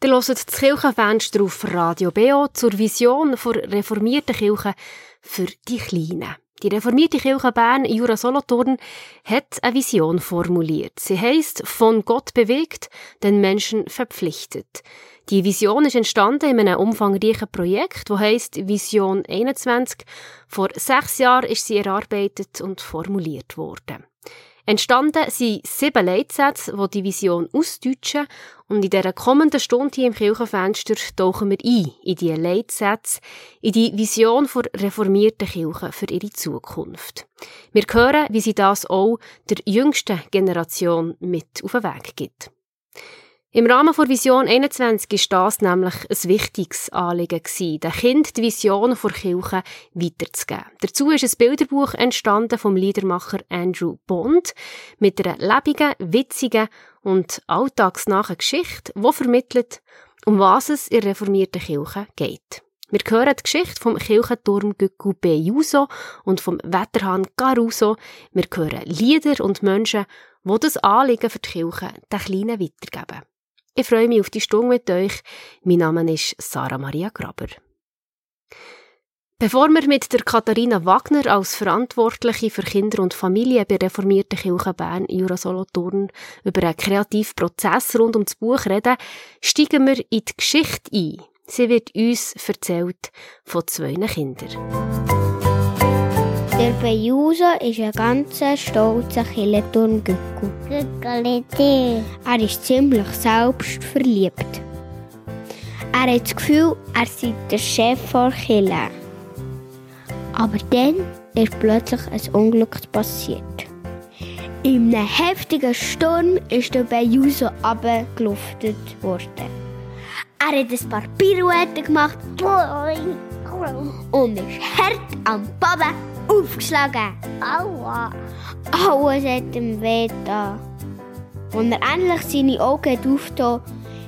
Ihr hört das Kirchenfenster auf Radio BO zur Vision der reformierten Kirche für die Kleinen. Die reformierte Kirche Bern Jura Solothurn hat eine Vision formuliert. Sie heißt von Gott bewegt, den Menschen verpflichtet. Die Vision ist entstanden in einem umfangreichen Projekt, das heißt Vision 21. Vor sechs Jahren ist sie erarbeitet und formuliert worden. Entstanden sind sieben Leitsätze, die die Vision ausdeutschen und in dieser kommenden Stunde hier im Kirchenfenster tauchen wir ein in diese Leitsätze, in die Vision der reformierten Kirche für ihre Zukunft. Wir hören, wie sie das auch der jüngsten Generation mit auf den Weg gibt. Im Rahmen der Vision 21 war das nämlich ein wichtiges Anliegen, den Kind die Vision der Kirche weiterzugeben. Dazu ist ein Bilderbuch entstanden vom Liedermacher Andrew Bond mit einer lebigen, witzigen und alltagsnahen Geschichte, die vermittelt, um was es in reformierten Kirche geht. Wir hören die Geschichte vom Kirchenturm Gökku Juso und vom Wetterhahn Caruso. Wir hören Lieder und Menschen, die das Anliegen für die Kirche den Kleinen weitergeben. Ich freue mich auf die Stunde mit euch. Mein Name ist Sarah Maria Graber. Bevor wir mit der Katharina Wagner als Verantwortliche für Kinder und Familie bei reformierten Kirche Bern Jura Solothurn über einen kreativen Prozess rund um das Buch reden, steigen wir in die Geschichte ein. Sie wird uns erzählt von zwei Kindern. Der Bejuso ist ein ganz stolzer Killenturmgückel. Er ist ziemlich selbstverliebt. Er hat das Gefühl, er sei der Chef der Kille. Aber dann ist plötzlich ein Unglück passiert. In einem heftigen Sturm ist der Bejuso abgeluftet worden. Er hat ein paar Pirouetten gemacht und ist hart am Boden aufgeschlagen. Aua. Alles hat ihm weh da. Als er endlich seine Augen aufgetan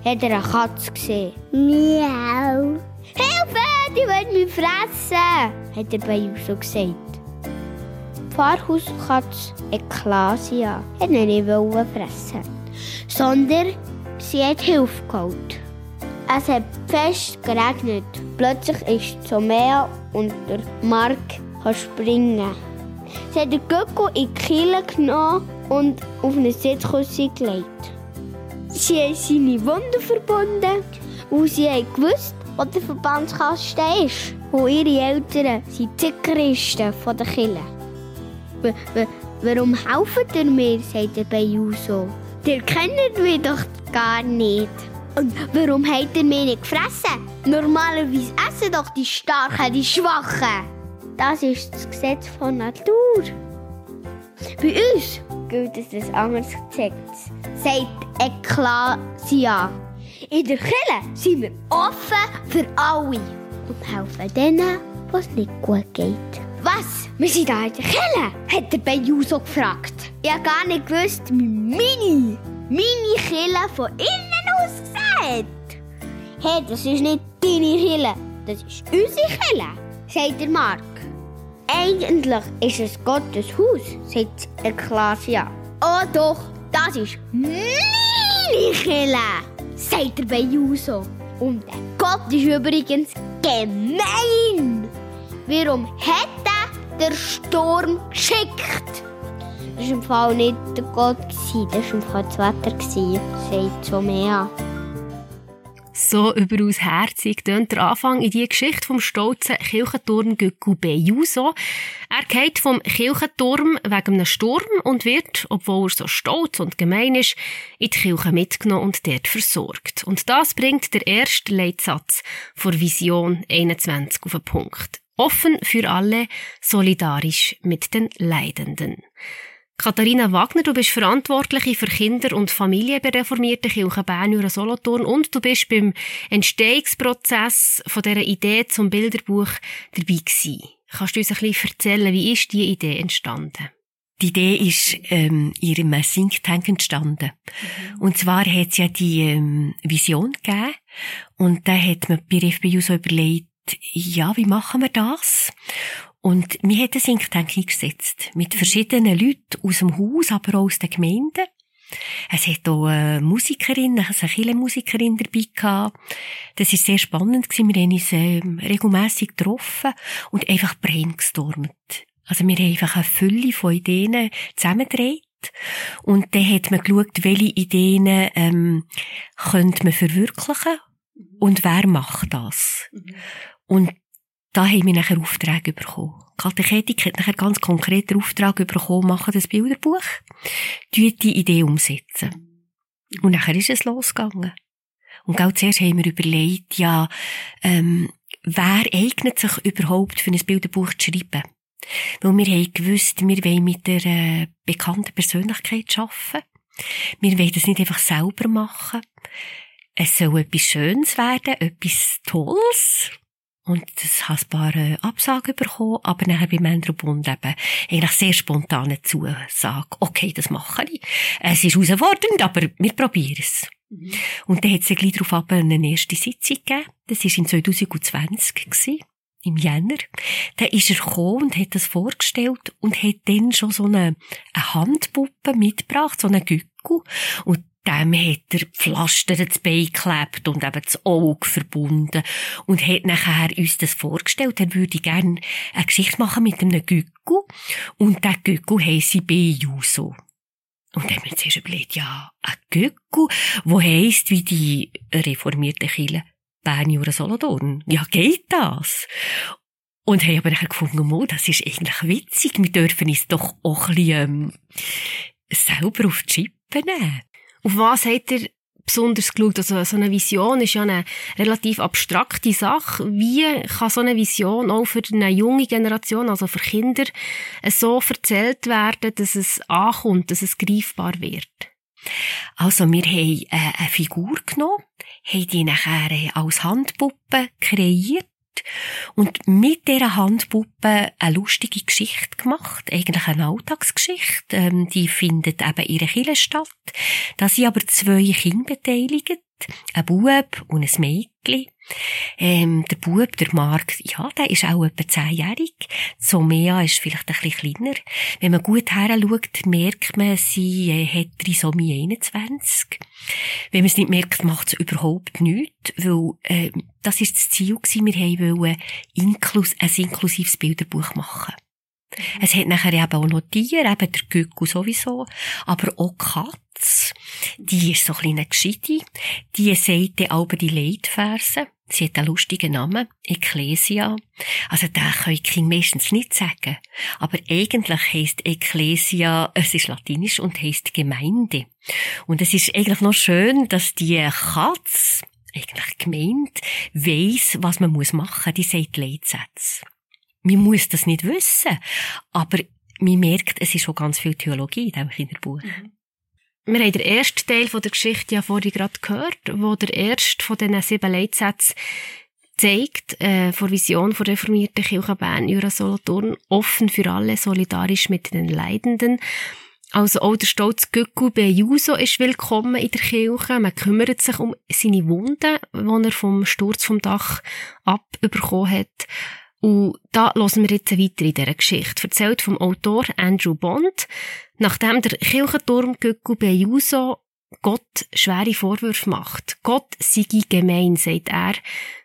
hat er eine Katze gesehen. Miau. Hilfe, die will mich fressen, hat er bei uns so gesagt. Die Pfarrhauskatze Eklasia hat ihn nicht fressen sondern sie hat Hilfe geholt. Es hat fest geregnet. Plötzlich ist Somea und der Mark springen Sie hat den Göcko in die Kille genommen und auf eine Sitzküsse gelegt. Sie haben seine Wunden verbunden und sie gewusst, wo der Verbandskasten ist. Und ihre Eltern sind die Christen von der Kille. Warum helfen ihr mir, sagt der Bejuso. Ihr kennt mich doch gar nicht. Und warum habt ihr mich nicht gefressen? Normalerweise essen doch die Starken die Schwachen. Das ist das Gesetz von Natur. Bei uns gilt es ein anderes Gesetz, sagt Eklasia. In der Kirche sind wir offen für alle und helfen denen, was nicht gut geht. Was? Wir sind da in der Kirche? hat der Bejuso gefragt. Ich habe gar nicht gewusst, wie meine, meine Kirche von innen aussieht. Hey, das ist nicht deine Kirche, das ist unsere Kirche, sagt der Mark. Eigentlich ist es Gottes Haus, sagt Eklasia. Oh doch, das ist meine Kille, sagt der Bejuso. Und der Gott ist übrigens gemein. Warum er der Sturm geschickt? Das war im Fall nicht der Gott, das war im Fall das Wetter, sagt Somea. So überaus herzig tönt der Anfang in die Geschichte vom stolzen Kirchenturm Gökku Bejuso. Er geht vom Kirchenturm wegen einem Sturm und wird, obwohl er so stolz und gemein ist, in die Kirche mitgenommen und dort versorgt. Und das bringt der erste Leitsatz vor Vision 21 auf den Punkt. Offen für alle, solidarisch mit den Leidenden. Katharina Wagner, du bist Verantwortliche für Kinder und Familie bei reformierten Kirche Bern Solothurn und du bist beim Entstehungsprozess von dieser Idee zum Bilderbuch dabei gewesen. Kannst du uns ein bisschen erzählen, wie ist diese Idee entstanden? Die Idee ist ähm, in ihrem Think Tank entstanden. Mhm. Und zwar hat es ja die ähm, Vision gegeben und da hat man bei FBU so überlegt, ja, wie machen wir das? Und wir haben ein Think Tank eingesetzt. Mit verschiedenen Leuten aus dem Haus, aber auch aus den Gemeinden. Es hat auch eine Musikerin, also eine Kirchenmusikerin dabei gehabt. Das war sehr spannend gewesen. Wir haben uns ähm, regelmässig getroffen und einfach brainstormt. Also wir haben einfach eine Fülle von Ideen zusammengedreht. Und dann hat man geschaut, welche Ideen ähm, könnte man verwirklichen und wer macht das. Mhm. Und da haben wir nachher Aufträge bekommen. Katechetik hat nachher ganz konkret den Auftrag bekommen, machen das Bilderbuch, die Idee umsetzen. Und nachher ist es losgegangen. Und ganz zuerst haben wir überlegt, ja, ähm, wer eignet sich überhaupt für ein Bilderbuch zu schreiben? Weil wir haben gewusst, wir wollen mit der äh, bekannten Persönlichkeit arbeiten. Wir wollen das nicht einfach selber machen. Es soll etwas Schönes werden, etwas Tolles. Und das hat ein paar äh, Absagen bekommen, aber nachher beim Männerbund eben eigentlich sehr spontane Zusage. Okay, das mache ich. Es ist herausfordernd, aber wir probieren es. Mhm. Und dann hat es gleich darauf eine erste Sitzung gegeben. Das war in 2020 gewesen im Jänner, da ist er gekommen und hat das vorgestellt und hat dann schon so eine, eine Handpuppe mitgebracht, so eine Gückel. Und dem hat er Pflaster ins Bein geklebt und eben das Auge verbunden und hat nachher uns das vorgestellt. Er würde gerne eine Geschichte machen mit einem Gückel und der Gückel heisse Bejuso. Und dann haben wir zuerst überlegt, ja, ein Gückel, wo heisst wie die reformierte Kirche Bern, Jura, Solothurn. Ja, geht das? Und haben aber nachher gefunden, oh, das ist eigentlich witzig. Wir dürfen uns doch auch ein bisschen, ähm, selber auf die Chippe nehmen. Auf was habt ihr besonders geschaut? Also, so eine Vision ist ja eine relativ abstrakte Sache. Wie kann so eine Vision auch für eine junge Generation, also für Kinder, so erzählt werden, dass es ankommt, dass es greifbar wird? Also, wir haben äh, eine Figur genommen, haben die nachher äh, als Handpuppe kreiert und mit dieser Handpuppe eine lustige Geschichte gemacht, eigentlich eine Alltagsgeschichte. Ähm, die findet eben in ihrer Kirche statt. Da sind aber zwei Kinder beteiligt, ein Bub und ein Mädchen. Ähm, der Bub, der Marc, ja, der ist auch etwa zehnjährig. Somea ist vielleicht ein bisschen kleiner. Wenn man gut heranschaut, merkt man, sie äh, hat Trisomie 21. Wenn man es nicht merkt, macht es überhaupt nichts, weil äh, das ist das Ziel gewesen, wir wollen inklus ein inklusives Bilderbuch machen. Es hat nachher eben auch noch Tiere, eben der Gückel sowieso, aber auch Katz. Die ist so ein kleiner Gescheite. Die sagt dann auch die Leitverse. Sie hat einen lustigen Namen, Ecclesia. Also, den können die Kinder meistens nicht sagen. Aber eigentlich heisst Ecclesia, es ist latinisch und heisst Gemeinde. Und es ist eigentlich noch schön, dass die Katz, eigentlich gemeint, weiss, was man machen muss. Die sagt Leitsätze. Man muss das nicht wissen, aber man merkt, es ist schon ganz viel Theologie in diesem Kinderbuch. Mhm. Wir haben den ersten Teil der Geschichte ja vorhin gerade gehört, wo der erste von diesen sieben Leitsätzen zeigt, äh, vor Vision von reformierten Kirche Bern, Jura Solothurn, offen für alle, solidarisch mit den Leidenden. Also auch der stolze Göcku Bejuso ist willkommen in der Kirche. Man kümmert sich um seine Wunden, die er vom Sturz vom Dach abbekommen hat. Und da hören wir jetzt weiter in dieser Geschichte. Erzählt vom Autor Andrew Bond. Nachdem der Kirchenturm Göcku Bejuso Gott schwere Vorwürfe macht. Gott sei gemein, sagt er,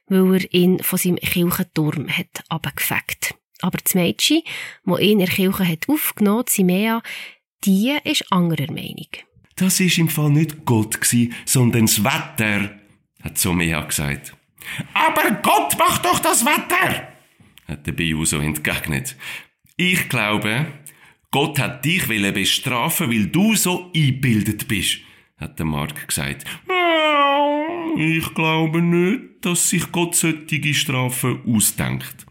weil er ihn von seinem Kirchenturm hat abgefegt. Aber das Mädchen, das ihn in der Kirche hat aufgenommen, Simea, die ist anderer Meinung. Das ist im Fall nicht Gott sondern das Wetter, hat Somea gesagt. Aber Gott macht doch das Wetter! Hat der Biuso entgegnet. Ich glaube, Gott hat dich bestrafen, weil du so eingebildet bist, hat der Mark gesagt. Ich glaube nicht, dass sich Gott solche Strafen ausdenkt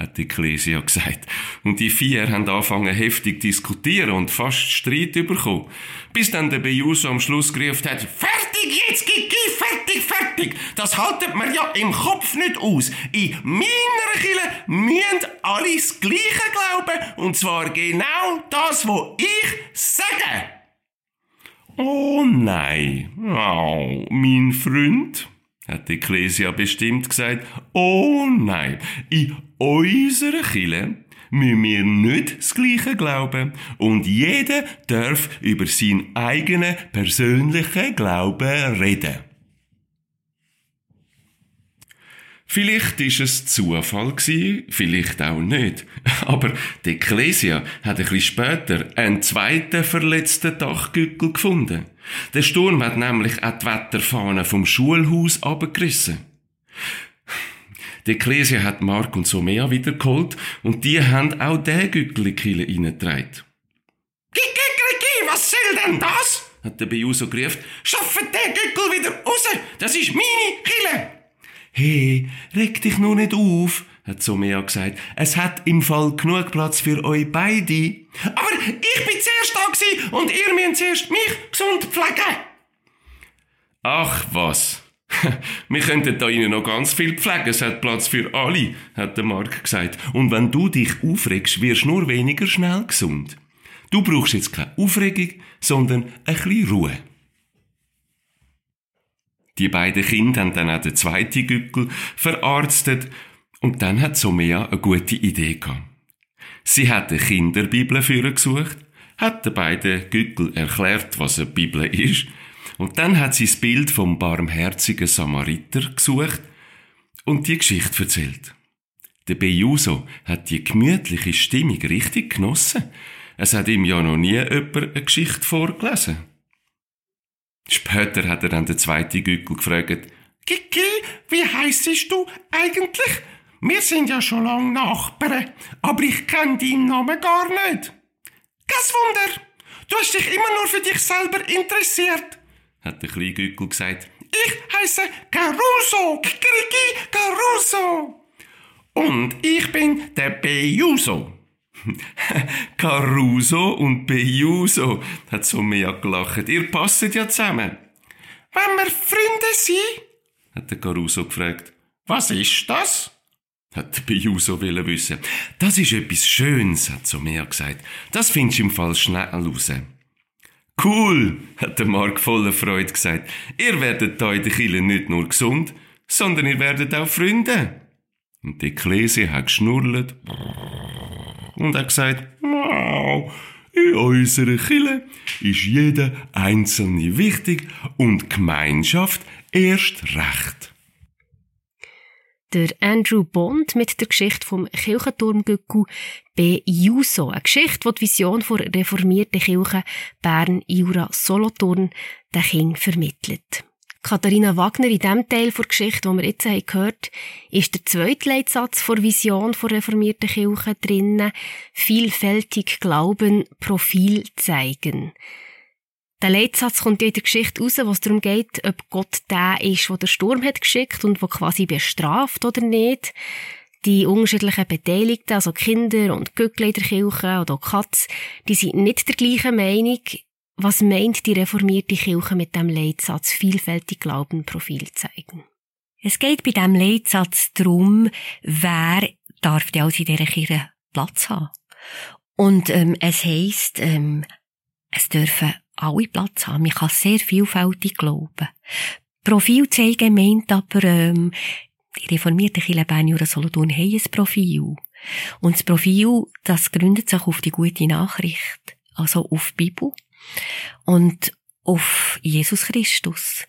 hat die Ecclesia gesagt. Und die vier haben angefangen heftig diskutieren und fast Streit bekommen. Bis dann der Bejuso am Schluss gerufen hat, fertig jetzt, Gigi, fertig. Das haltet man ja im Kopf nicht aus. In meiner Kille müssen alle das Gleiche glauben. Und zwar genau das, was ich sage. Oh nein, oh, mein Freund, hat die Ecclesia bestimmt gesagt, oh nein, in unserer Kille müssen wir nicht das Gleiche glauben. Und jeder darf über seinen eigenen persönlichen Glauben reden. Vielleicht ist es Zufall gewesen, vielleicht auch nicht. Aber die Ecclesia hat ein bisschen später einen zweiten verletzten Dachgückel gefunden. Der Sturm hat nämlich auch die Wetterfahne vom Schulhaus abgerissen. Die Ecclesia hat Mark und Somea wiedergeholt und die haben auch den Gückel in die Kille reingetragen. Was soll denn das? hat der Bejuso gerufen. Schaffet den Gückel wieder raus! Das ist meine Kille! Hey, reg dich nur nicht auf, hat Somea gesagt. Es hat im Fall genug Platz für euch beide. Aber ich bin zuerst da und ihr müsst zuerst mich gesund pflegen. Ach was. Wir könnten da innen noch ganz viel pflegen, es hat Platz für alle, hat der Mark gesagt. Und wenn du dich aufregst, wirst du nur weniger schnell gesund. Du brauchst jetzt keine Aufregung, sondern ein bisschen Ruhe. Die beiden Kinder haben dann auch den zweiten Gückel verarztet und dann hat Somea eine gute Idee gehabt. Sie hat eine Kinderbibel für gesucht, hat den beiden Gückel erklärt, was eine Bibel ist, und dann hat sie das Bild vom barmherzigen Samariter gesucht und die Geschichte erzählt. Der Bejuso hat die gemütliche Stimmung richtig genossen. Es hat ihm ja noch nie jemand eine Geschichte vorgelesen. Später hat er dann den zweiten Gückel gefragt, Kiki, wie heissest du eigentlich? Wir sind ja schon lange Nachbarn, aber ich kenne deinen Namen gar nicht. Kein Wunder, du hast dich immer nur für dich selber interessiert, hat der kleine Gückel gesagt. Ich heiße Caruso, Kikeriki Caruso. Und ich bin der Bejuso. Caruso und Bejuso, hat Somea gelacht. Ihr passet ja zusammen. Wenn wir Freunde sind? hat der Caruso gefragt. Was ist das? hat der Bejuso wissen. Das ist etwas Schönes, hat Somea gesagt. Das findest du im Fall schnell raus. Cool, hat der Mark voller Freude gesagt. Ihr werdet da in der Kille nicht nur gesund, sondern ihr werdet auch Freunde. Und die Ecclesia hat geschnurrt und hat gesagt, wow, in unserer Kille ist jeder Einzelne wichtig und Gemeinschaft erst recht. Der Andrew Bond mit der Geschichte vom Kirchenturmgückel B. Juso. Eine Geschichte, die die Vision der reformierten Kirche Bern, Jura, Solothurn den Kindern vermittelt. Katharina Wagner, in dem Teil der Geschichte, den wir jetzt haben gehört ist der zweite Leitsatz der Vision der reformierten Kirche drinnen. Vielfältig glauben, Profil zeigen. Der Leitsatz kommt in der Geschichte raus, wo es darum geht, ob Gott der ist, der der Sturm hat geschickt und der quasi bestraft oder nicht. Die unterschiedlichen Beteiligten, also Kinder und Göckle in der Kirche oder Katz, die sind nicht der gleichen Meinung. Was meint die reformierte Kirche mit dem Leitsatz vielfältig Glaubenprofil zeigen? Es geht bei diesem Leitsatz darum, wer darf denn also in dieser Kirche Platz haben. Und ähm, es heisst, ähm, es dürfen alle Platz haben. Man kann sehr vielfältig glauben. Profil zeigen meint aber, ähm, die reformierten Kirche Bern Jura Solothurn haben ein Profil. Und das Profil, das gründet sich auf die gute Nachricht. Also auf die Bibel und auf Jesus Christus.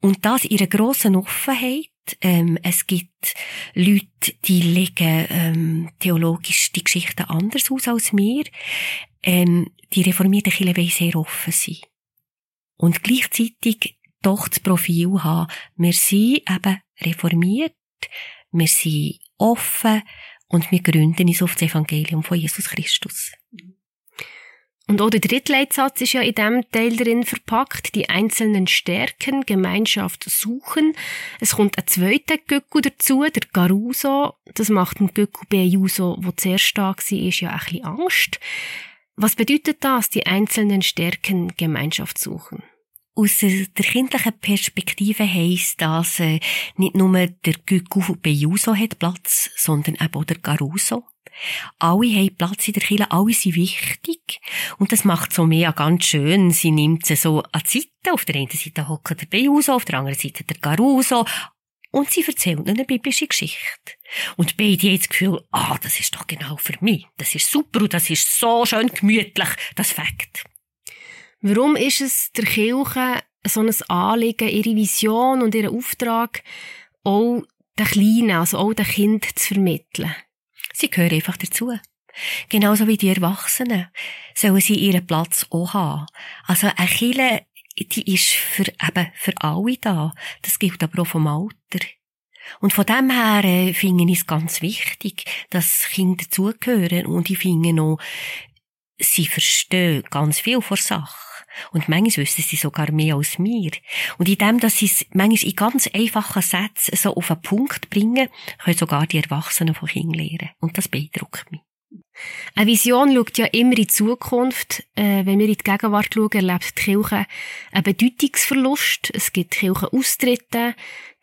Und das in einer grossen Offenheit. Ähm, es gibt Leute, die legen ähm, theologisch die Geschichten anders aus als wir. Ähm, die reformierten Kirche wollen sehr offen sein. Und gleichzeitig doch das Profil haben. Wir sind eben reformiert, wir sind offen und wir gründen uns auf das Evangelium von Jesus Christus. Und auch der dritte Leitsatz ist ja in dem Teil drin verpackt, die einzelnen Stärken, Gemeinschaft suchen. Es kommt ein zweiter Göcku dazu, der Garuso. Das macht dem Göcku Bejuso, der zuerst da war, ja ein bisschen Angst. Was bedeutet das, die einzelnen Stärken, Gemeinschaft suchen? Aus der kindlichen Perspektive heisst das, äh, nicht nur der Göcku Bejuso hat Platz, sondern eben auch der Garuso. Alle haben Platz in der Kirche, alle sind wichtig. Und das macht so mehr ganz schön. Sie nimmt sie so an die Seite. Auf der einen Seite hockt der Beuso, auf der anderen Seite der Caruso. und sie erzählt eine biblische Geschichte. Und beide haben das Gefühl, ah, das ist doch genau für mich. Das ist super und das ist so schön gemütlich, das Fakt. Warum ist es der Kirche so ein Anliegen, ihre Vision und ihren Auftrag auch den Kleinen, also auch den Kind zu vermitteln? Sie gehören einfach dazu. Genauso wie die Erwachsenen sollen sie ihren Platz auch haben. Also eine Kirche, die ist für, eben für alle da. Das gilt aber auch vom Alter. Und von dem her äh, finde ich es ganz wichtig, dass Kinder dazugehören und ich finde auch, sie verstehen ganz viel von Sache. Und manchmal wissen sie sogar mehr als mir. Und in dem, dass sie es manchmal in ganz einfachen Sätzen so auf einen Punkt bringen, können sogar die Erwachsenen von Kindern lernen. Und das beeindruckt mich. Eine Vision schaut ja immer in die Zukunft. Äh, wenn wir in die Gegenwart schauen, erlebt die Kirche einen Bedeutungsverlust. Es gibt Kirchenaustritte.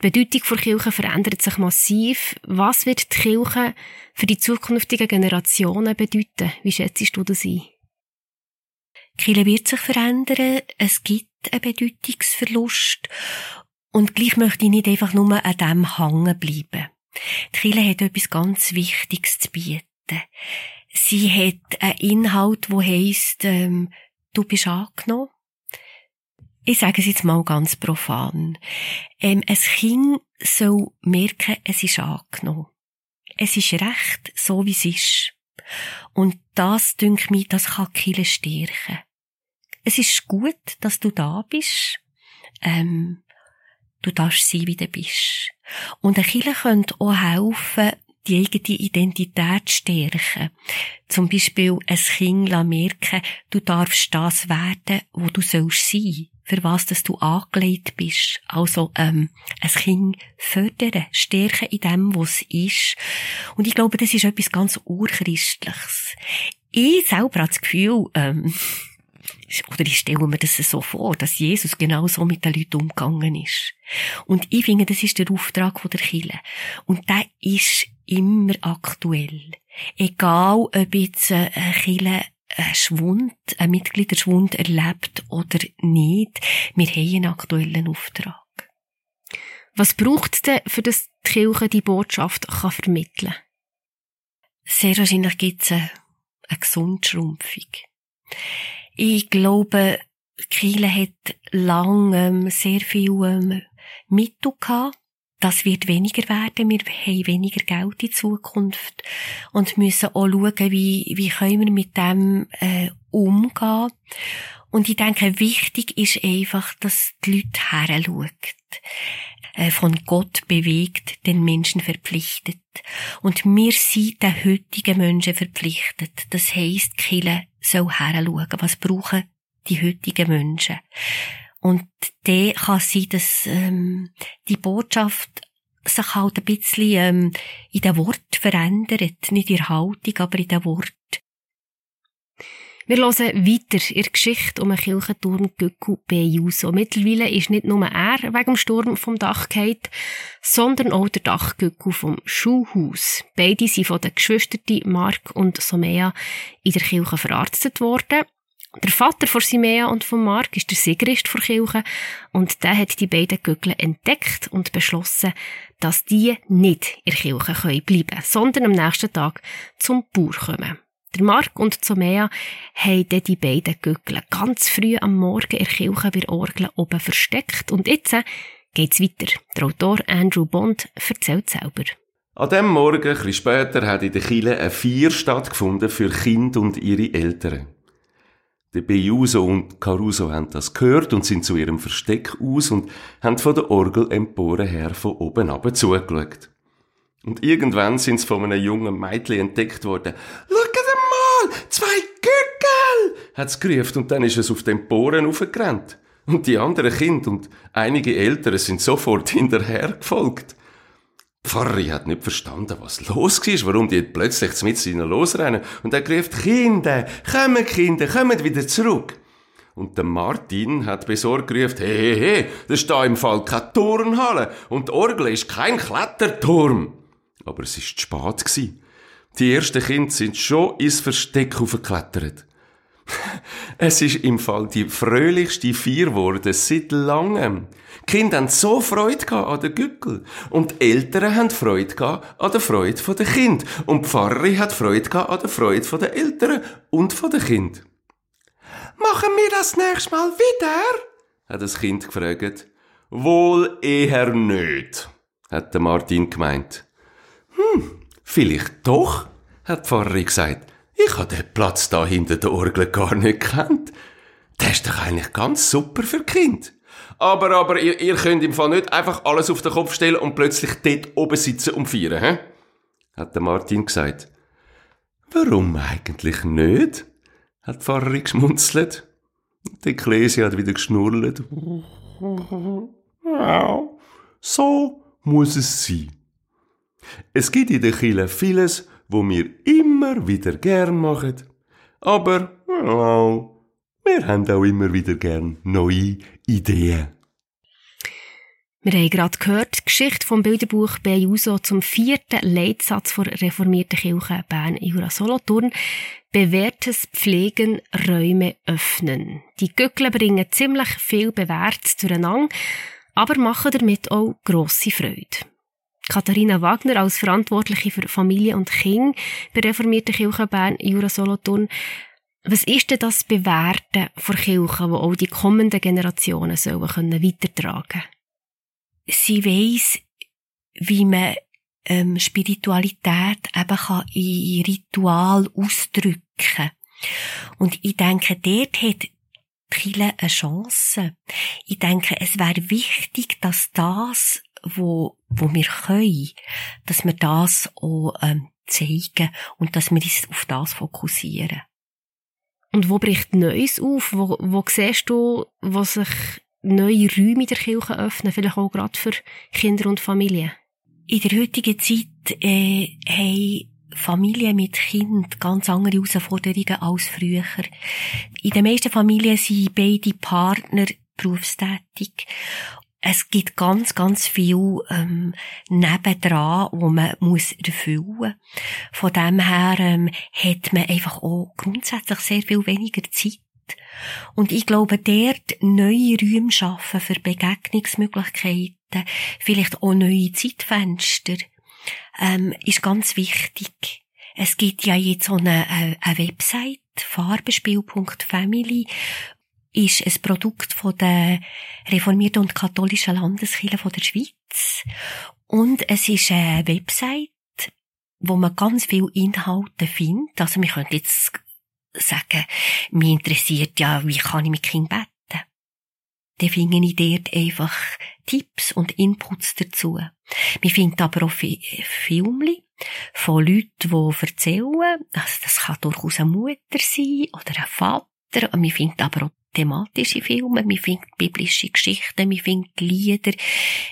Die Bedeutung der Kirche verändert sich massiv. Was wird die Kirche für die zukünftigen Generationen bedeuten? Wie schätzt du das ein? Kirche wird sich verändern. Es gibt einen Bedeutungsverlust. Und gleich möchte ich nicht einfach nur an dem hängen bleiben. Die Kirche hat etwas ganz Wichtiges zu bieten. Sie hat einen Inhalt, wo heisst, ähm, du bist angenommen. Ich sage es jetzt mal ganz profan. Ähm, ein Kind soll merken, es ist angenommen. Es ist recht, so wie es ist. Und das, denke mich, das kann Kille stärken. Es ist gut, dass du da bist. Ähm, du darfst sein, wie du bist. Und ein Kille könnte auch helfen, die eigene Identität stärken. Zum Beispiel ein Kind merken, du darfst das werden, wo du sollst sein, für was dass du angelegt bist. Also ähm, ein Kind fördern, stärken in dem, was es ist. Und ich glaube, das ist etwas ganz Urchristliches. Ich selber habe das Gefühl, ähm, oder ich stelle mir das so vor, dass Jesus genau so mit den Leuten umgegangen ist. Und ich finde, das ist der Auftrag der Kirche. Und der ist immer aktuell. Egal, ob jetzt eine Kirche einen Schwund, einen Mitgliederschwund erlebt oder nicht, wir haben einen aktuellen Auftrag. Was braucht es denn, für das die Kirche die Botschaft kann vermitteln Sehr wahrscheinlich gibt es eine, eine Gesundschrumpfung. Ich glaube, Kiel hat lange ähm, sehr viel ähm, Mittel gehabt. Das wird weniger werden. Wir haben weniger Geld in Zukunft und müssen auch schauen, wie, wie können wir mit dem äh, umgehen. Und ich denke, wichtig ist einfach, dass die Leute heranschauen. Äh, von Gott bewegt, den Menschen verpflichtet. Und wir sind den heutigen Menschen verpflichtet. Das heisst, Kille soll heranschauen, was brauchen die heutigen Menschen. Und der kann sein, dass ähm, die Botschaft sich halt ein bisschen ähm, in den Wort verändert. Nicht in der Haltung, aber in den Wort. Wir hören weiter in Geschichte um den Kirchenturm Göcku B. Juso. Mittlerweile ist nicht nur er wegen dem Sturm vom Dach gefallen, sondern auch der Dachgöcku vom Schulhaus. Beide sind von den Geschwistern Mark und Somea in der Kirche verarztet worden. Der Vater von Simea und von Mark ist der Sigrist der Kirche und der hat die beiden Göckle entdeckt und beschlossen, dass die nicht in Kirche bleiben können, sondern am nächsten Tag zum Bauer kommen. Der Mark und Zomea haben dann die beiden Gückel ganz früh am Morgen in Kirche bei Orgel oben versteckt. Und jetzt geht's weiter. Der Autor Andrew Bond erzählt selber. An dem Morgen, ein bisschen später, hat in der Kille eine Vier stattgefunden für Kinder und ihre Eltern. Der Bejuso und Caruso haben das gehört und sind zu ihrem Versteck aus und haben von der Orgel empore her von oben ab zugeschaut. Und irgendwann sind sie von einem jungen Mädchen entdeckt worden. Schaut mal, zwei Gürtel! hat's gerufen und dann ist es auf den Bohren aufgerannt. Und die anderen Kinder und einige Eltern sind sofort hinterher gefolgt. Die Pfarrerin hat nicht verstanden, was los war, warum die plötzlich mit ihnen losrennen. Und er rief, Kinder, kommen Kinder, kommen wieder zurück. Und der Martin hat besorgt gerufen, hey, hey, hey, das ist da im Fall keine Turnhalle und die Orgel ist kein Kletterturm. Aber es war zu spät. Die ersten Kinder sind schon ins Versteck aufgeklettert. Es ist im Fall die fröhlichste Vier geworden seit langem. Die Kinder haben so Freude an den Gückel. Und die Eltern haben Freude an der Freude der Kind. Und die Pfarrerin hat Freude an der Freude der Eltern und der Kind. Machen wir das nächstes Mal wieder? hat das Kind gefragt. Wohl eher nicht, hat der Martin gemeint. Hm, vielleicht doch, hat die Pfarrerin gesagt. Ich habe den Platz da hinter der Orgel gar nicht gekannt. Der ist doch eigentlich ganz super für Kind. Aber, aber, ihr, ihr könnt im Fall nicht einfach alles auf den Kopf stellen und plötzlich dort oben sitzen und feiern, hä? Hat der Martin gesagt. Warum eigentlich nicht? Hat die Pfarrerin geschmunzelt. Die Ekklesia hat wieder geschnurrt. So muss es sein. Es gibt in der Kirche vieles, wo wir immer wieder gern machen. Aber, ja, wir haben auch immer wieder gern neue Ideen. Wir haben gerade gehört, die Geschichte vom Bilderbuch Bejuso zum vierten Leitsatz der reformierten Kirche Bern Jura Solothurn. Bewährtes Pflegen, Räume öffnen. Die Göckle bringen ziemlich viel Bewährtes durcheinander, aber machen damit auch grosse Freude. Katharina Wagner als Verantwortliche für Familie und Kinder bei reformierten Kirche Bern Jura Solothurn. Was ist denn das Bewerten von Kirchen, wo auch die kommenden Generationen sollen können weitertragen? Sie weiss, wie man ähm, Spiritualität eben kann in Ritual ausdrücken. Und ich denke, dort hat Chile eine Chance. Ich denke, es wäre wichtig, dass das, wo, wo wir können, dass wir das auch ähm, zeigen und dass wir uns auf das fokussieren. Und wo bricht Neues auf? Wo, wo siehst du, wo sich neue Räume in der Kirche öffnen, vielleicht auch gerade für Kinder und Familien? In der heutigen Zeit äh, haben Familien mit Kind ganz andere Herausforderungen als früher. In den meisten Familien sind beide Partner berufstätig es gibt ganz, ganz viel ähm, nebendran, wo man muss erfüllen. Von dem her ähm, hat man einfach auch grundsätzlich sehr viel weniger Zeit. Und ich glaube, dort neue Räume schaffen für Begegnungsmöglichkeiten, vielleicht auch neue Zeitfenster, ähm, ist ganz wichtig. Es gibt ja jetzt so eine, äh, eine Website, farbenspiel.family, ist ein Produkt von der reformierten und katholischen Landeskirche von der Schweiz. Und es ist eine Website, wo man ganz viel Inhalte findet. Also, wir können jetzt sagen, mich interessiert ja, wie kann ich mit Kind beten? Dann finde ich dort einfach Tipps und Inputs dazu. Wir finden aber auch Filme von Leuten, die erzählen. Also, das kann durchaus eine Mutter sein oder ein Vater. Wir finden aber auch thematische Filme, man findet biblische Geschichten, man findet Lieder,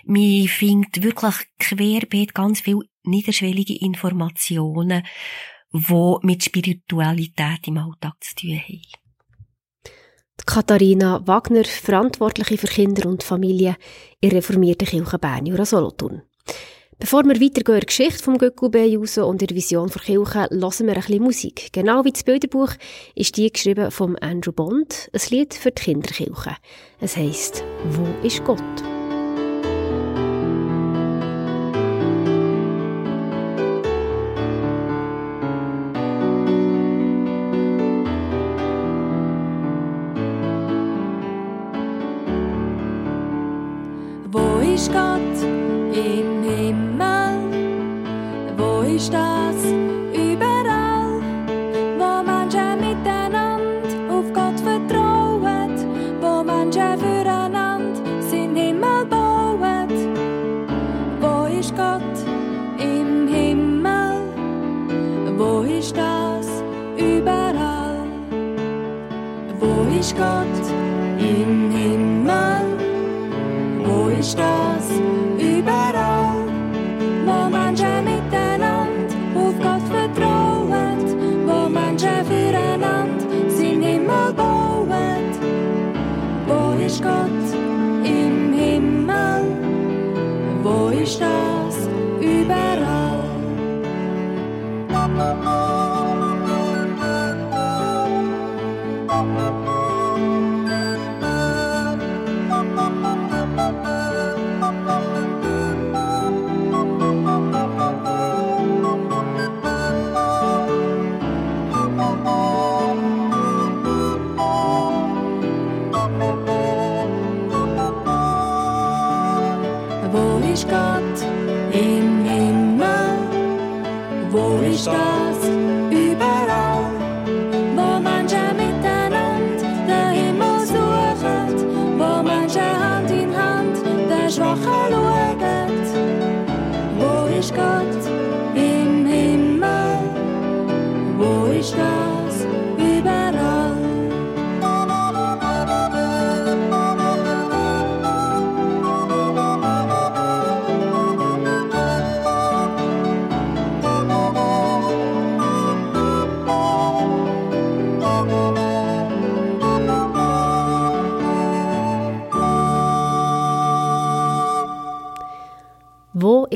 man findet wirklich querbeet ganz viel niederschwellige Informationen, die mit Spiritualität im Alltag zu tun haben. Katharina Wagner, Verantwortliche für Kinder und Familie in reformierten Kirche Bern, Jura Solothurn. Bevor wir weitergehen in die Geschichte vom Göckel Bejuso und der Vision der Kirche, hören wir ein bisschen Musik. Genau wie das Bilderbuch ist die geschrieben von Andrew Bond, ein Lied für die Kinderkirche. Es heisst «Wo ist Gott?»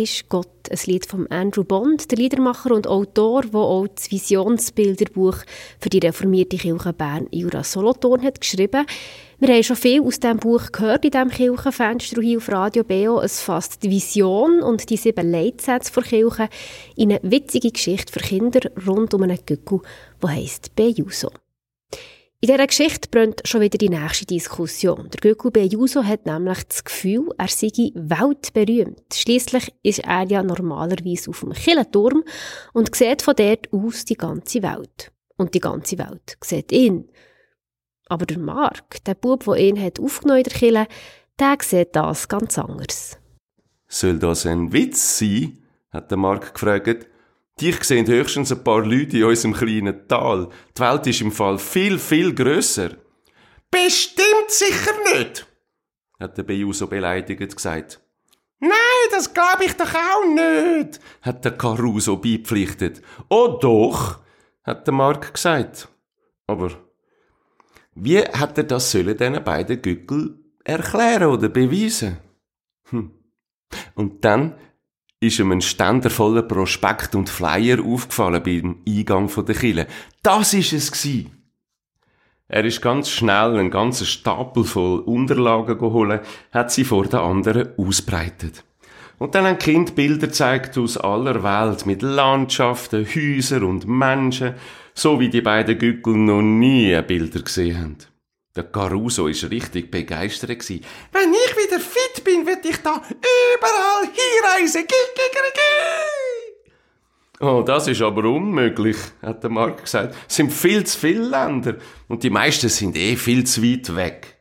Ist Gott? Ein Lied von Andrew Bond, der Liedermacher und Autor, der auch das Visionsbilderbuch für die reformierte Kirche Bern Jura Solothurn hat geschrieben. Wir haben schon viel aus diesem Buch gehört in diesem Kirchenfenster hier auf Radio BO. Es fasst die Vision und die sieben Leitsätze der Kirche in eine witzige Geschichte für Kinder rund um einen Gückel, der heisst Bejuso. In dieser Geschichte brennt schon wieder die nächste Diskussion. Der Gökul Bejuso hat nämlich das Gefühl, er sei weltberühmt. Schließlich ist er ja normalerweise auf dem Killenturm und sieht von dort aus die ganze Welt. Und die ganze Welt sieht ihn. Aber der Mark, der Bub, der ihn hat aufgenommen in der Kille, der sieht das ganz anders. Soll das ein Witz sein? hat der Mark gefragt. Dich sehen höchstens ein paar Leute in unserem kleinen Tal. Die Welt ist im Fall viel, viel grösser. Bestimmt sicher nicht, hat der Bejuso beleidigend gesagt. Nein, das glaube ich doch auch nicht, hat der Caruso beipflichtet. Oh doch, hat der Mark gesagt. Aber wie hat er das sollen diesen beiden Gückel erklären oder beweisen? Hm. Und dann ist ihm ein Ständer voller Prospekt und Flyer aufgefallen beim Eingang der Kille. Das ist es gsi. Er ist ganz schnell einen ganzen Stapel voll Unterlagen geholt, hat sie vor den anderen ausbreitet. Und dann ein Kind Bilder zeigt aus aller Welt mit Landschaften, Häusern und Menschen, so wie die beiden Gückel noch nie Bilder gesehen haben. Der Caruso ist richtig begeistert. Wenn ich wieder fit bin, wird ich da überall hinreisen. Oh, das ist aber unmöglich, hat der Mark gesagt. Es sind viel zu viele Länder und die meisten sind eh viel zu weit weg.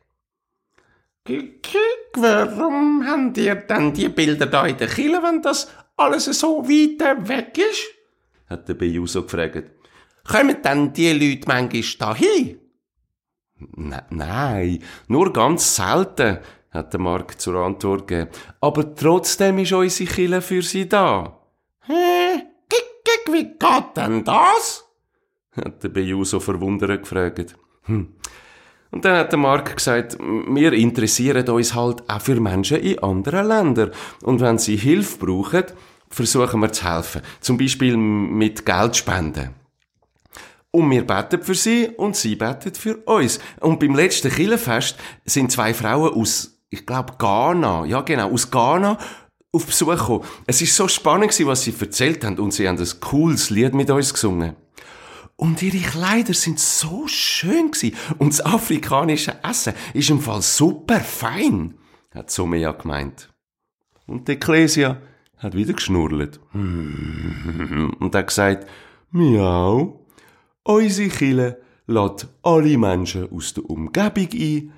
Warum habt ihr dann die Bilder da in der Kille, wenn das alles so weit weg ist? hat der Bejuso gefragt. Kommen dann die Leute manchmal da hin? Ne nein, nur ganz selten, hat der Mark zur Antwort gegeben. Aber trotzdem ist unsere Kille für sie da. Hä? Wie geht denn das? hat der Bejuso verwundert gefragt. Hm. Und dann hat der Mark gesagt, wir interessieren uns halt auch für Menschen in anderen Ländern. Und wenn sie Hilfe brauchen, versuchen wir zu helfen. Zum Beispiel mit Geldspenden. Und wir beten für sie und sie beten für uns. Und beim letzten Killenfest sind zwei Frauen aus, ich glaube, Ghana, ja genau, aus Ghana auf Besuch gekommen. Es ist so spannend was sie erzählt haben und sie haben ein cooles Lied mit uns gesungen. Und ihre Kleider sind so schön gewesen. Und das afrikanische Essen ist im Fall super fein, hat Somea gemeint. Und die Ecclesia hat wieder geschnurrt. Und hat gesagt, miau. Unsere Kille lädt alle Menschen aus der Umgebung ein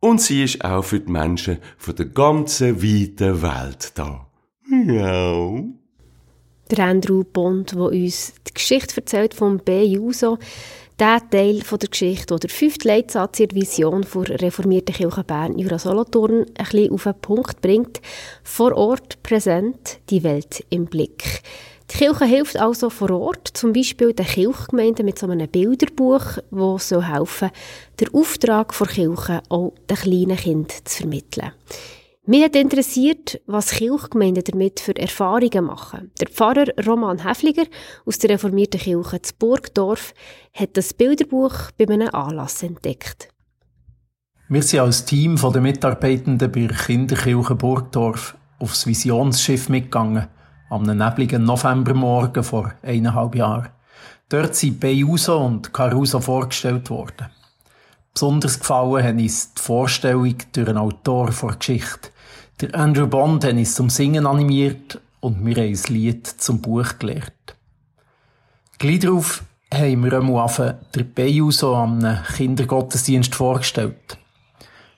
und sie ist auch für die Menschen von der ganzen weiten Welt da. Miau. Der Andrew Bond, der uns die Geschichte erzählt vom B. Juso, der Teil von der Geschichte, der der fünfte Leitsatz in der Vision der reformierten Kirche Bern Jura Solothurn ein bisschen auf den Punkt bringt, vor Ort präsent, die Welt im Blick. Die Kirche hilft also vor Ort, zum Beispiel den Kirchgemeinden mit so einem Bilderbuch, das so helfen den Auftrag der Kirche auch den kleinen Kindern zu vermitteln. Mich hat interessiert, was Kirchgemeinden damit für Erfahrungen machen. Der Pfarrer Roman Häfliger aus der reformierten Kirche zu Burgdorf hat das Bilderbuch bei einem Anlass entdeckt. Wir sind als Team der Mitarbeitenden bei der Kinderkirche Burgdorf aufs Visionsschiff mitgegangen am nebligen Novembermorgen vor eineinhalb Jahren. Dort sind Beiuso und Caruso vorgestellt worden. Besonders gefallen hat uns die Vorstellung durch einen Autor vor Geschichte. Der Andrew Bond hat uns zum Singen animiert und wir haben ein Lied zum Buch gelernt. Gleich darauf haben wir einmal der Beiuso am Kindergottesdienst vorgestellt.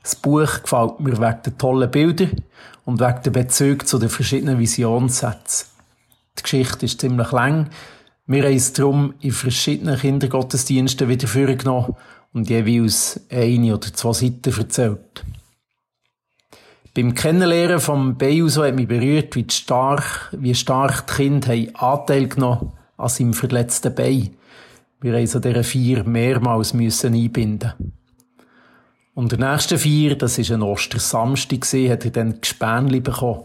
Das Buch gefällt mir wegen der tollen Bilder und wegen der Bezüge zu den verschiedenen Visionssätzen. Die Geschichte ist ziemlich lang. Wir haben es darum in verschiedenen Kindergottesdiensten wieder vorgenommen und jeweils eine oder zwei Seiten erzählt. Beim Kennenlernen vom Beuso hat mich berührt, wie stark, wie stark die Kinder Anteil genommen an seinem verletzten Bein. Wir haben so dieser vier mehrmals müssen einbinden. Und der nächste vier, das ist ein Ostersamstag hat er dann Gespänli bekommen.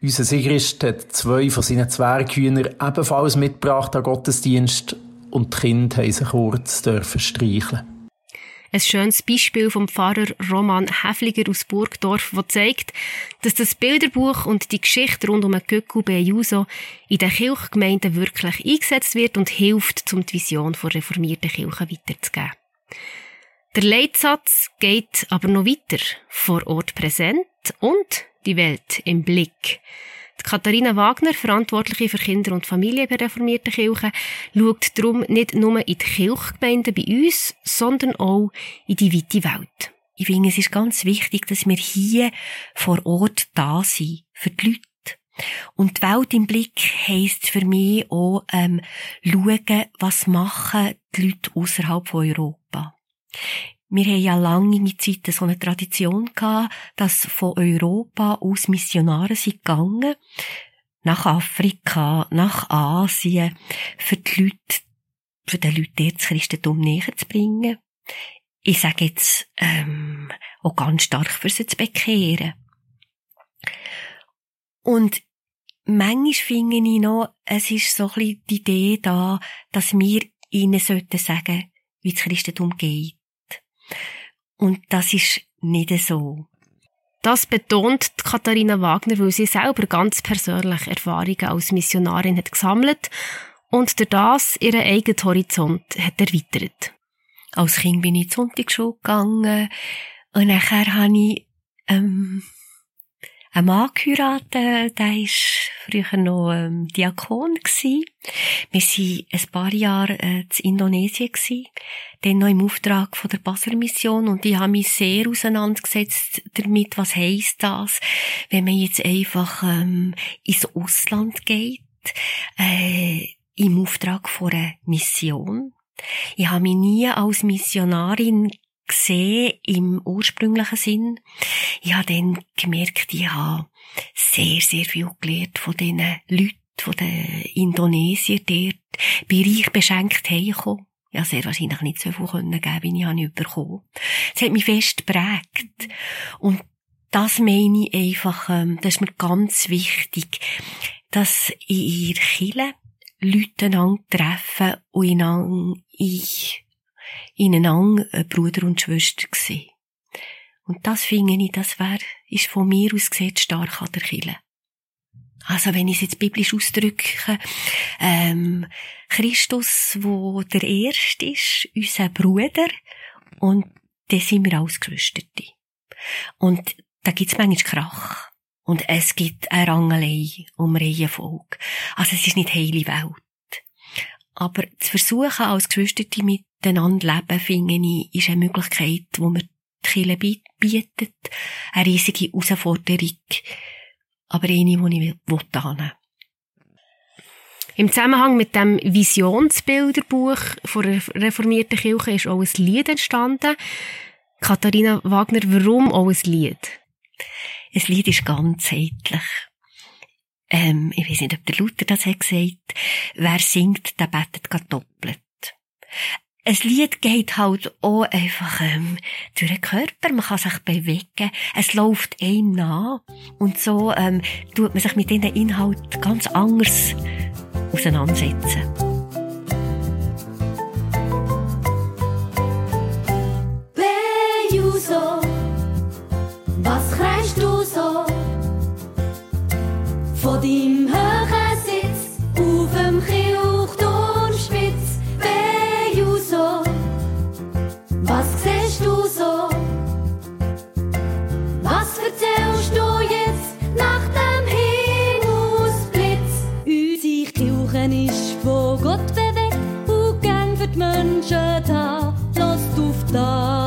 Unser Sigrist hat zwei von seinen Zwerghühnern ebenfalls mitgebracht an Gottesdienst und die Kinder haben sich kurz dürfen streicheln. Ein schönes Beispiel vom Pfarrer Roman Häfliger aus Burgdorf, das zeigt, dass das Bilderbuch und die Geschichte rund um Göcku Bejuso in den Kirchgemeinden wirklich eingesetzt wird und hilft, um die Vision der reformierten Kirche weiterzugeben. Der Leitsatz geht aber noch weiter. Vor Ort präsent und die Welt im Blick. Die Katharina Wagner, Verantwortliche für Kinder und Familie bei reformierten Kirchen, schaut darum nicht nur in die Kirchgemeinden bei uns, sondern auch in die weite Welt. Ich finde, es ist ganz wichtig, dass wir hier vor Ort da sind, für die Leute. Und die Welt im Blick heisst für mich auch, ähm, schauen, was machen die Leute außerhalb von Europa. Wir haben ja lange Zeit so eine Tradition gehabt, dass von Europa aus Missionare sind gegangen, nach Afrika, nach Asien, für die Leute, für die Leute das Christentum näher zu bringen. Ich sage jetzt, ähm, auch ganz stark für sie zu bekehren. Und manchmal finde ich noch, es ist so ein bisschen die Idee da, dass wir ihnen sollten sagen, wie das Christentum geht. Und das ist nicht so. Das betont Katharina Wagner, weil sie selber ganz persönlich Erfahrungen als Missionarin hat gesammelt und durch das ihren eigenen Horizont hat erweitert. Als Kind bin ich zur Sonntagsschule gegangen und nachher habe ich ähm, einen Mann geheiratet, der war früher noch ähm, Diakon. Gewesen. Wir waren ein paar Jahre äh, in Indonesien, gewesen, dann noch im Auftrag von der Basler Mission und ich habe mich sehr auseinandergesetzt damit, was heisst das, wenn man jetzt einfach ähm, ins Ausland geht, äh, im Auftrag von einer Mission. Ich habe mich nie als Missionarin gesehen im ursprünglichen Sinn. Ich habe dann gemerkt, ich habe sehr, sehr viel gelernt von diesen Leuten, von den Indonesiern dort. Bin reich beschenkt hergekommen. Ja, sehr wahrscheinlich nicht so viel können geben, wie ich habe bekommen. Es hat mich fest geprägt. Und das meine ich einfach, ähm, das ist mir ganz wichtig, dass in ihr Kille Leute einander treffen und einander ich ineinander äh, Bruder und Schwester gewesen. Und das finde ich, das wär, ist von mir aus gesehen stark an der Kille. Also wenn ich es jetzt biblisch ausdrücke, ähm, Christus, wo der Erste ist, unser Bruder, und dann sind wir alles Geschwisterte. Und da gibt's manchmal Krach. Und es gibt eine Rangelei um Reihenfolge. Also es ist nicht heile Welt. Aber zu versuchen, als Geschwisterte miteinander leben, finde ich, ist eine Möglichkeit, wo mir die Kirche bietet. Eine riesige Herausforderung. Aber eine, die ich annehmen Im Zusammenhang mit dem Visionsbilderbuch von der reformierten Kirche ist auch ein Lied entstanden. Katharina Wagner, warum auch ein Lied? Ein Lied ist ganzheitlich ähm, ich weiß nicht, ob der Luther das hat gesagt, wer singt, der betet gar doppelt. Ein Lied geht halt auch einfach ähm, durch den Körper, man kann sich bewegen, es läuft einem nach und so ähm, tut man sich mit diesen Inhalt ganz anders auseinandersetzen. Von deinem hohen Sitz auf dem Kirchturmspitz. Bejuso, was siehst du so? Was erzählst du jetzt nach dem Himmelsblitz? Unsere Kirche ist von Gott bewegt und gern für die Menschen da. Lasst auf das,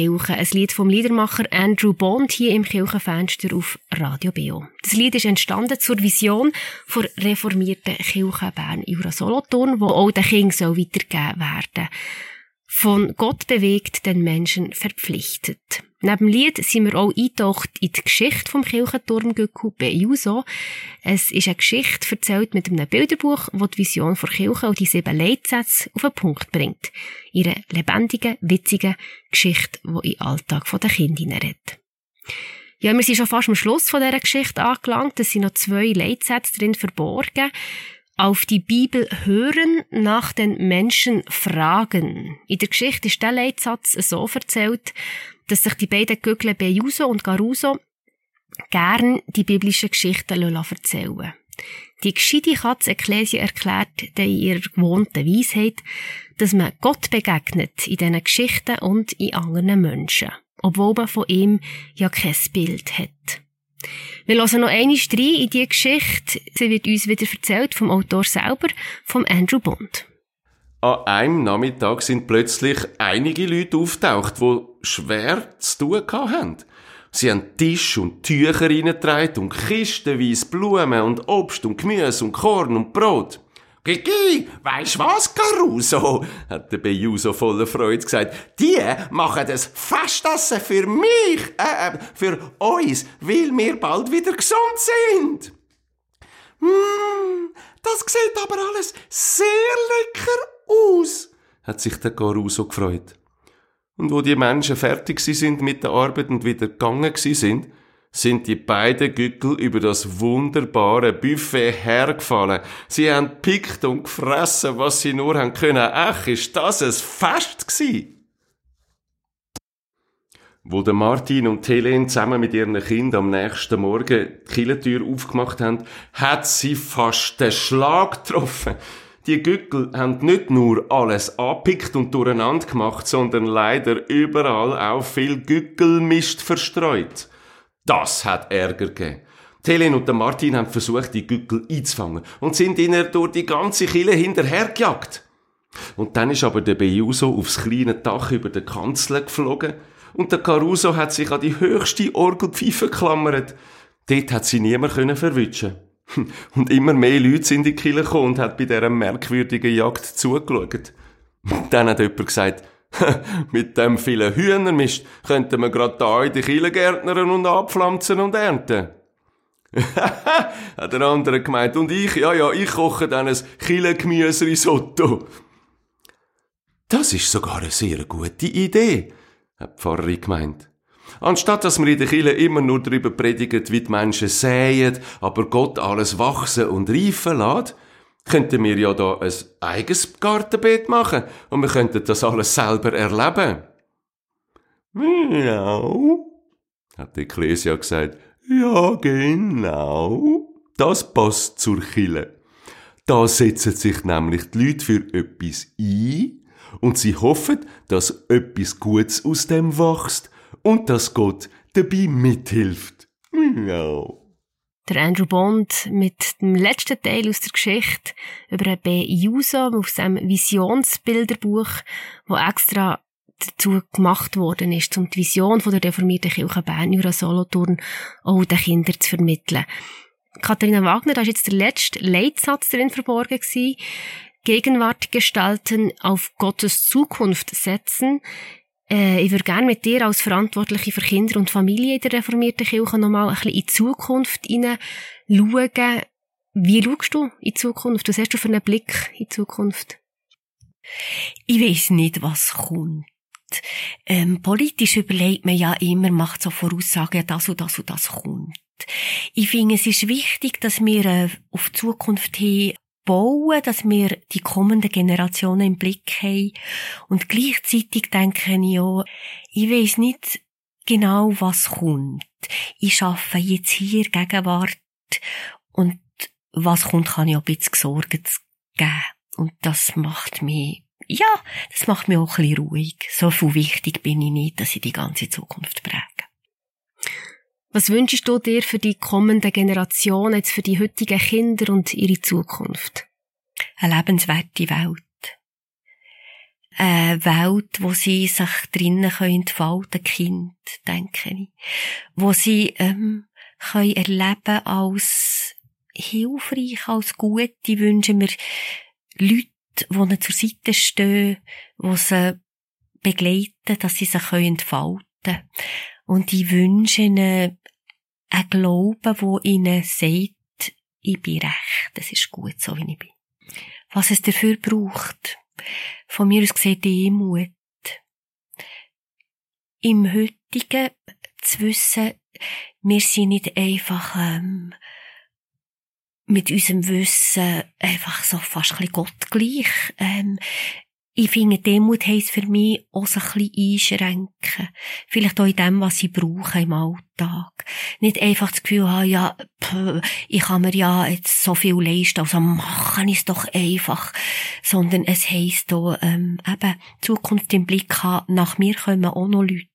Kirche, ein Lied vom Liedermacher Andrew Bond hier im Kirchenfenster auf Radio Beo. Das Lied ist entstanden zur Vision der reformierten Kirche Bern Jura Solothurn, wo auch den Kindern soll weitergegeben werden. Von Gott bewegt, den Menschen verpflichtet. Neben dem Lied sind wir auch eingetaucht in die Geschichte vom Kirchenturm Göcku Juso. Es ist eine Geschichte erzählt mit einem Bilderbuch, wo die Vision der Kirche und die sieben Leitsätze auf den Punkt bringt. Ihre lebendigen, witzigen Geschichte, die in Alltag der Kinder hineinredet. Ja, wir sind schon fast am Schluss von dieser Geschichte angelangt. Es sind noch zwei Leitsätze drin verborgen. Auf die Bibel hören, nach den Menschen fragen. In der Geschichte ist der Leitsatz so erzählt, dass sich die beiden Gögle Bejuso und Garuso gern die biblischen Geschichten erzählen lassen. Die gescheite Katze Ekklesia erklärt in ihrer gewohnten Weisheit, dass man Gott begegnet in diesen Geschichten und in anderen Menschen, obwohl man von ihm ja kein Bild hat. Wir hören noch eine rein in diese Geschichte. Sie wird uns wieder erzählt vom Autor selber, vom Andrew Bond. An einem Nachmittag sind plötzlich einige Leute auftaucht, die schwer zu tun haben. Sie haben Tisch und Tücher reingetragen und kistenweise Blumen und Obst und Gemüse und Korn und Brot. Gigi, weisst was, Caruso? hat der Bejuso voller Freude gesagt. Die machen das Festessen für mich, äh, für uns, weil wir bald wieder gesund sind. Hm, das sieht aber alles sehr lecker aus, hat sich der Caruso gefreut. Und wo die Menschen fertig sind mit der Arbeit und wieder gegangen sind, sind die beiden Gückel über das wunderbare Buffet hergefallen. Sie haben pickt und gefressen, was sie nur haben können. Ach, ist das ein Fest gsi? Wo der Martin und Helene zusammen mit ihren Kindern am nächsten Morgen die Killentür aufgemacht haben, hat sie fast den Schlag getroffen. Die Gückel haben nicht nur alles abpickt und durcheinander gemacht, sondern leider überall auch viel Gückelmist verstreut. Das hat Ärger gegeben. Die Helene und Martin haben versucht, die Gückel einzufangen und sind ihnen durch die ganze Kille hinterhergejagt. Und dann ist aber der Bejuso aufs kleine Dach über der Kanzel geflogen und der Caruso hat sich an die höchste Orgelpfeife geklammert. Dort hat sie niemand verwischen. Und immer mehr Leute sind in die Kille gekommen und hat bei dieser merkwürdigen Jagd zugeschaut. Dann hat jemand gesagt, mit dem vielen Hühnermist könnten wir gerade da in die gärtnern und abpflanzen und ernten. hat der andere gemeint. Und ich, ja, ja, ich koche dann ein Killengemüse-Risotto. Das ist sogar eine sehr gute Idee, hat die Pfarrerin gemeint. Anstatt dass wir in der Kirche immer nur darüber predigen, wie die Menschen säen, aber Gott alles wachsen und reifen lässt, könnten wir ja da ein eigenes Gartenbeet machen und wir könnten das alles selber erleben. Miau, Hat die Ecclesia gesagt, ja genau, das passt zur Kille. Da setzen sich nämlich die Leute für etwas ein und sie hoffen, dass etwas Gutes aus dem wächst und dass Gott dabei mithilft. Ja. Der Andrew Bond mit dem letzten Teil aus der Geschichte über B. Juso aus seinem Visionsbilderbuch, wo extra dazu gemacht worden ist, um die Vision von der reformierten Kirche Bern Jura Solothurn auch den Kindern zu vermitteln. Katharina Wagner, da ist jetzt der letzte Leitsatz drin verborgen gewesen. Gegenwart gestalten, auf Gottes Zukunft setzen. Äh, ich würde gerne mit dir als Verantwortliche für Kinder und Familie in der reformierten Kirche nochmal ein bisschen in die Zukunft hinein schauen. Wie schaust du in die Zukunft? Was hast du für einen Blick in die Zukunft? Ich weiß nicht, was kommt. Ähm, politisch überlegt man ja immer, macht so Voraussagen, das und das und das kommt. Ich finde, es ist wichtig, dass wir äh, auf die Zukunft hin bauen, dass wir die kommenden Generationen im Blick haben. Und gleichzeitig denke ich auch, ich weiß nicht genau, was kommt. Ich schaffe jetzt hier Gegenwart und was kommt, kann ich auch ein bisschen Sorgen geben. Und das macht mich, ja, das macht mich auch ein bisschen ruhig. So viel wichtig bin ich nicht, dass ich die ganze Zukunft präge. Was wünschst du dir für die kommenden Generationen, jetzt für die heutigen Kinder und ihre Zukunft? Eine lebenswerte Welt. Eine Welt, wo sie sich drinnen können entfalten, Kind, denke ich. Wo sie, ähm, können erleben als hilfreich, als gut. Ich wünsche mir Leute, die ihnen zur Seite stehen, die sie begleiten, dass sie sich entfalten können. Und ich wünsche ihnen einen Glauben, wo ihnen sagt, ich bin recht, es ist gut, so wie ich bin. Was es dafür braucht. Von mir aus gesehen Demut. Im heutigen zu wissen, wir sind nicht einfach ähm, mit unserem Wissen einfach so fast ein bisschen gottgleich. Ähm, ich finde, Demut heisst für mich auch so ein bisschen einschränken. Vielleicht auch in dem, was ich brauche im Alltag. Nicht einfach das Gefühl haben, ja, pff, ich kann mir ja jetzt so viel leisten, also machen es doch einfach. Sondern es heisst auch, ähm, eben, Zukunft im Blick haben, nach mir kommen auch noch Leute.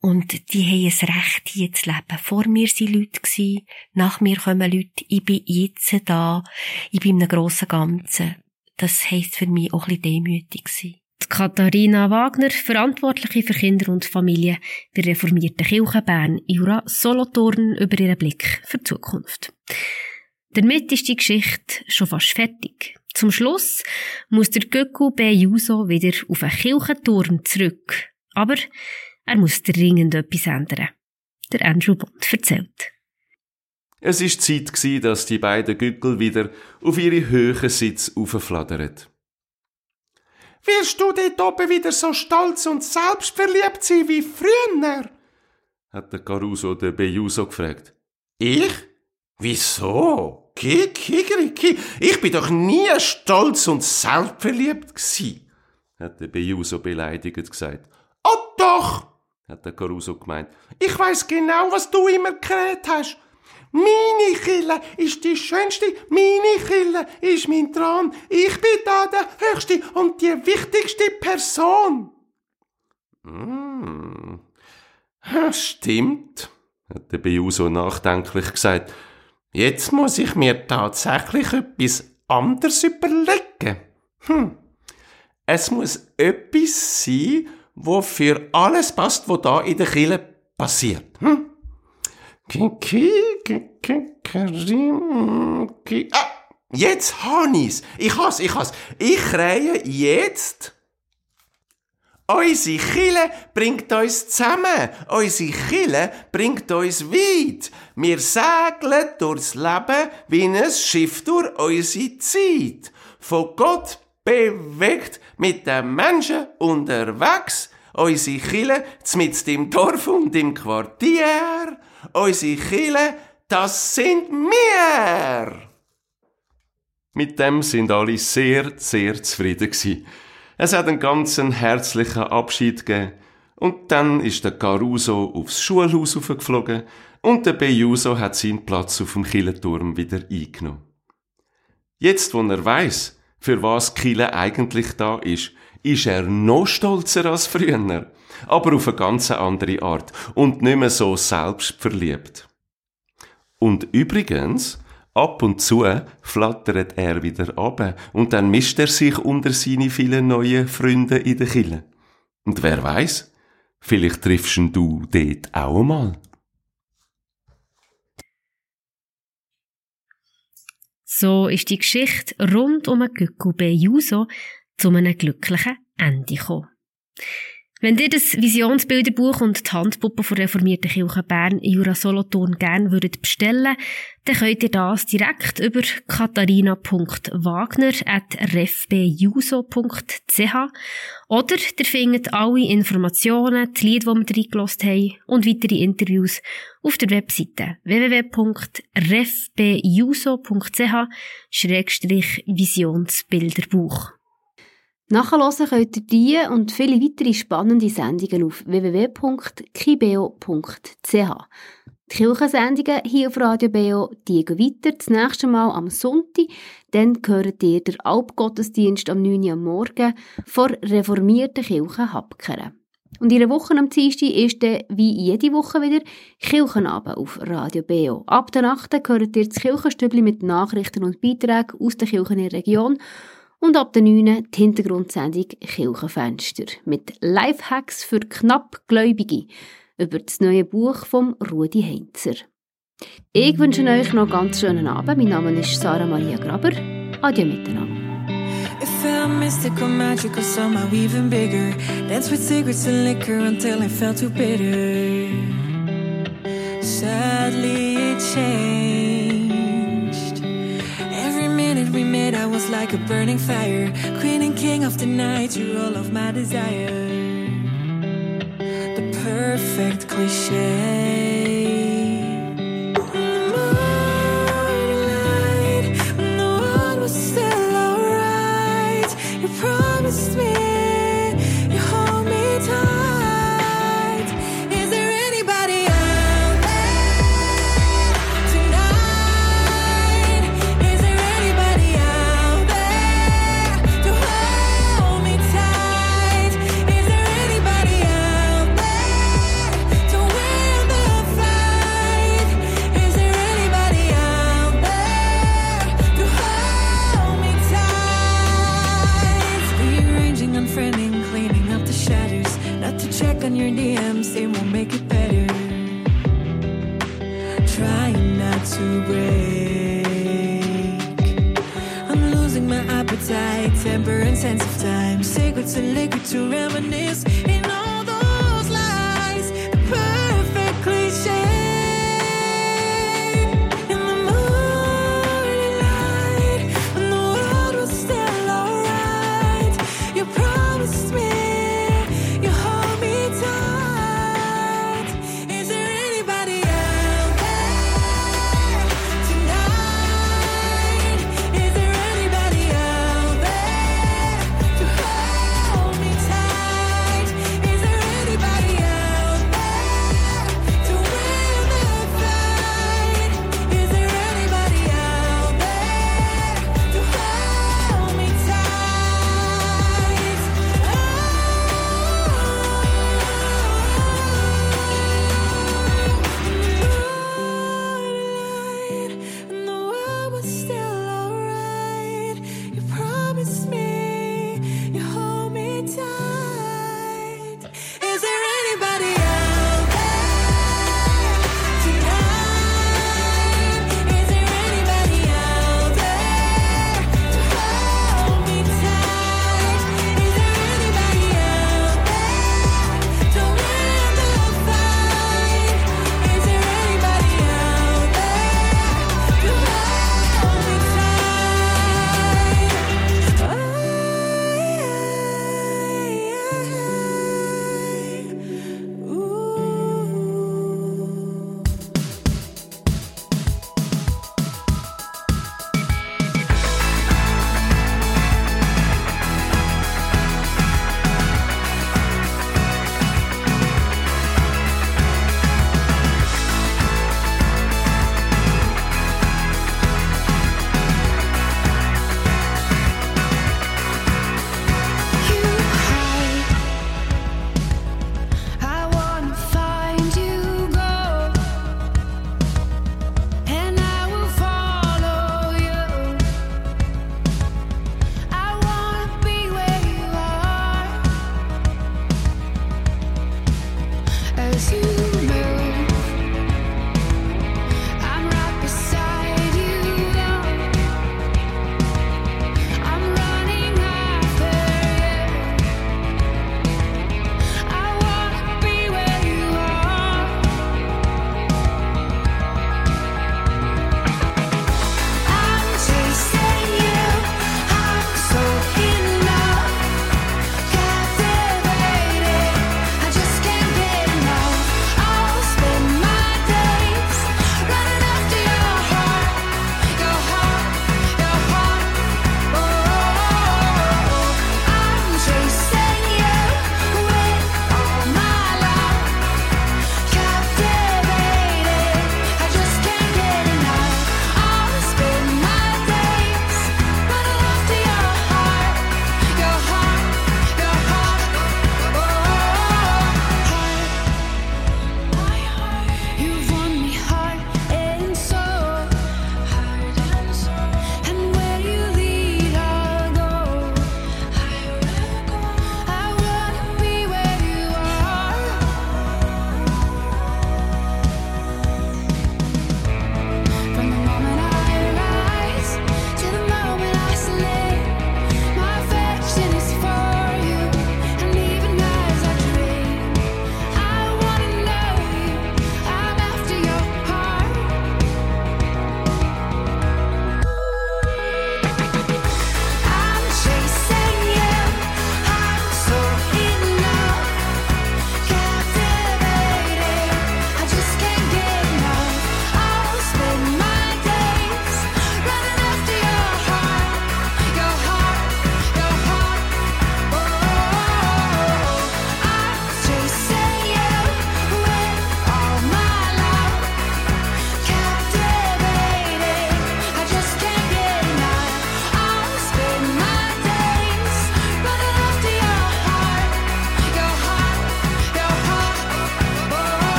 Und die haben es Recht, hier zu leben. Vor mir waren Leute, nach mir kommen Leute, ich bin jetzt da, ich bin in einem grossen Ganzen das heisst für mich auch ein bisschen demütig sein. Katharina Wagner, Verantwortliche für Kinder und Familie der reformierten Kirche Bern, Jura Solothurn über ihren Blick für die Zukunft. Damit ist die Geschichte schon fast fertig. Zum Schluss muss der Göcku B. Juso wieder auf einen Kirchenturm zurück. Aber er muss dringend etwas ändern. Der Andrew Bond erzählt. Es ist Zeit gsi, dass die beiden Gückel wieder auf ihre höheren Sitz aufflattern. Wirst du dort oben wieder so stolz und selbstverliebt sein wie früher? hat der Caruso den Bejuso gefragt. Ich? Wieso? Kikeriki, ich bin doch nie stolz und selbstverliebt gsi, hat der Bejuso beleidigt gesagt. Oh doch, hat der Caruso gemeint. Ich weiß genau, was du immer geredet hast. Meine Kille ist die schönste, meine Kille ist mein Traum. Ich bin da der höchste und die wichtigste Person. Mm. Stimmt, hat der Biuso nachdenklich gesagt. Jetzt muss ich mir tatsächlich etwas anderes überlegen. Hm. Es muss etwas sein, wo für alles passt, was da in der Kille passiert. Hm? Ah, jetzt habe. Ich has, ich has. Ich reihe jetzt. Unsere Chille bringt uns zusammen. Unsere Chille bringt uns weit. Wir segeln durchs Leben wie ein Schiff durch unsere Zeit. Von Gott bewegt mit den Menschen unterwegs. Unsere Chille mit im Dorf und im Quartier. Unsere Chille, das sind wir! Mit dem sind alle sehr, sehr zufrieden gewesen. Es hat einen ganz herzlichen Abschied gegeben Und dann ist der Caruso aufs Schulhaus geflogen und der Bejuso hat seinen Platz auf dem Killenturm wieder eingenommen. Jetzt, wo er weiß, für was Kille eigentlich da ist, ist er noch stolzer als früher, aber auf eine ganz andere Art und nicht mehr so selbstverliebt. Und übrigens, ab und zu flattert er wieder ab und dann mischt er sich unter seine vielen neuen Freunde in der Kille. Und wer weiß, vielleicht triffst du dort auch einmal. So ist die Geschichte rund um Gökku Bejuso zu einem glücklichen Ende gekommen. Wenn ihr das Visionsbilderbuch und die Handpuppe von reformierten Kirche Bern Jura Solothurn gerne würdet bestellen, dann könnt ihr das direkt über katharina.wagner.refbejuso.ch oder ihr findet alle Informationen, die Lieder, die wir reingelassen haben und weitere Interviews auf der Webseite www.refbejuso.ch-visionsbilderbuch. Nachhören könnt ihr diese und viele weitere spannende Sendungen auf www.kibeo.ch. Die Kirchensendungen hier auf Radio Beo gehen weiter. Das nächste Mal am Sonntag. Dann hört ihr den Alpgottesdienst am 9. Uhr am Morgen vor reformierten Kirche Habkeren. Und der Woche am Dienstag ist dann wie jede Woche wieder Kirchenabend auf Radio Beo. Ab der Nacht hört ihr das Kirchenstübli mit Nachrichten und Beiträgen aus der Kirchen der Region und ab der 9. die Hintergrundsendung Kirchenfenster mit Lifehacks für Knappgläubige über das neue Buch von Rudi Heinzer. Ich wünsche euch noch einen ganz schönen Abend. Mein Name ist Sarah Maria Graber. Adieu miteinander. It mystical, magical, somehow even bigger. Danced with cigarettes and liquor until I felt too bitter. Sadly, it changed. I was like a burning fire. Queen and king of the night, you're all of my desire. The perfect cliche. Moonlight, when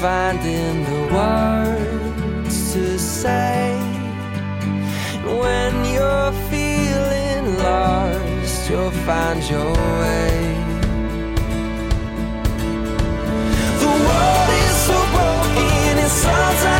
finding the words to say. When you're feeling lost, you'll find your way. The world is so broken, it's sounds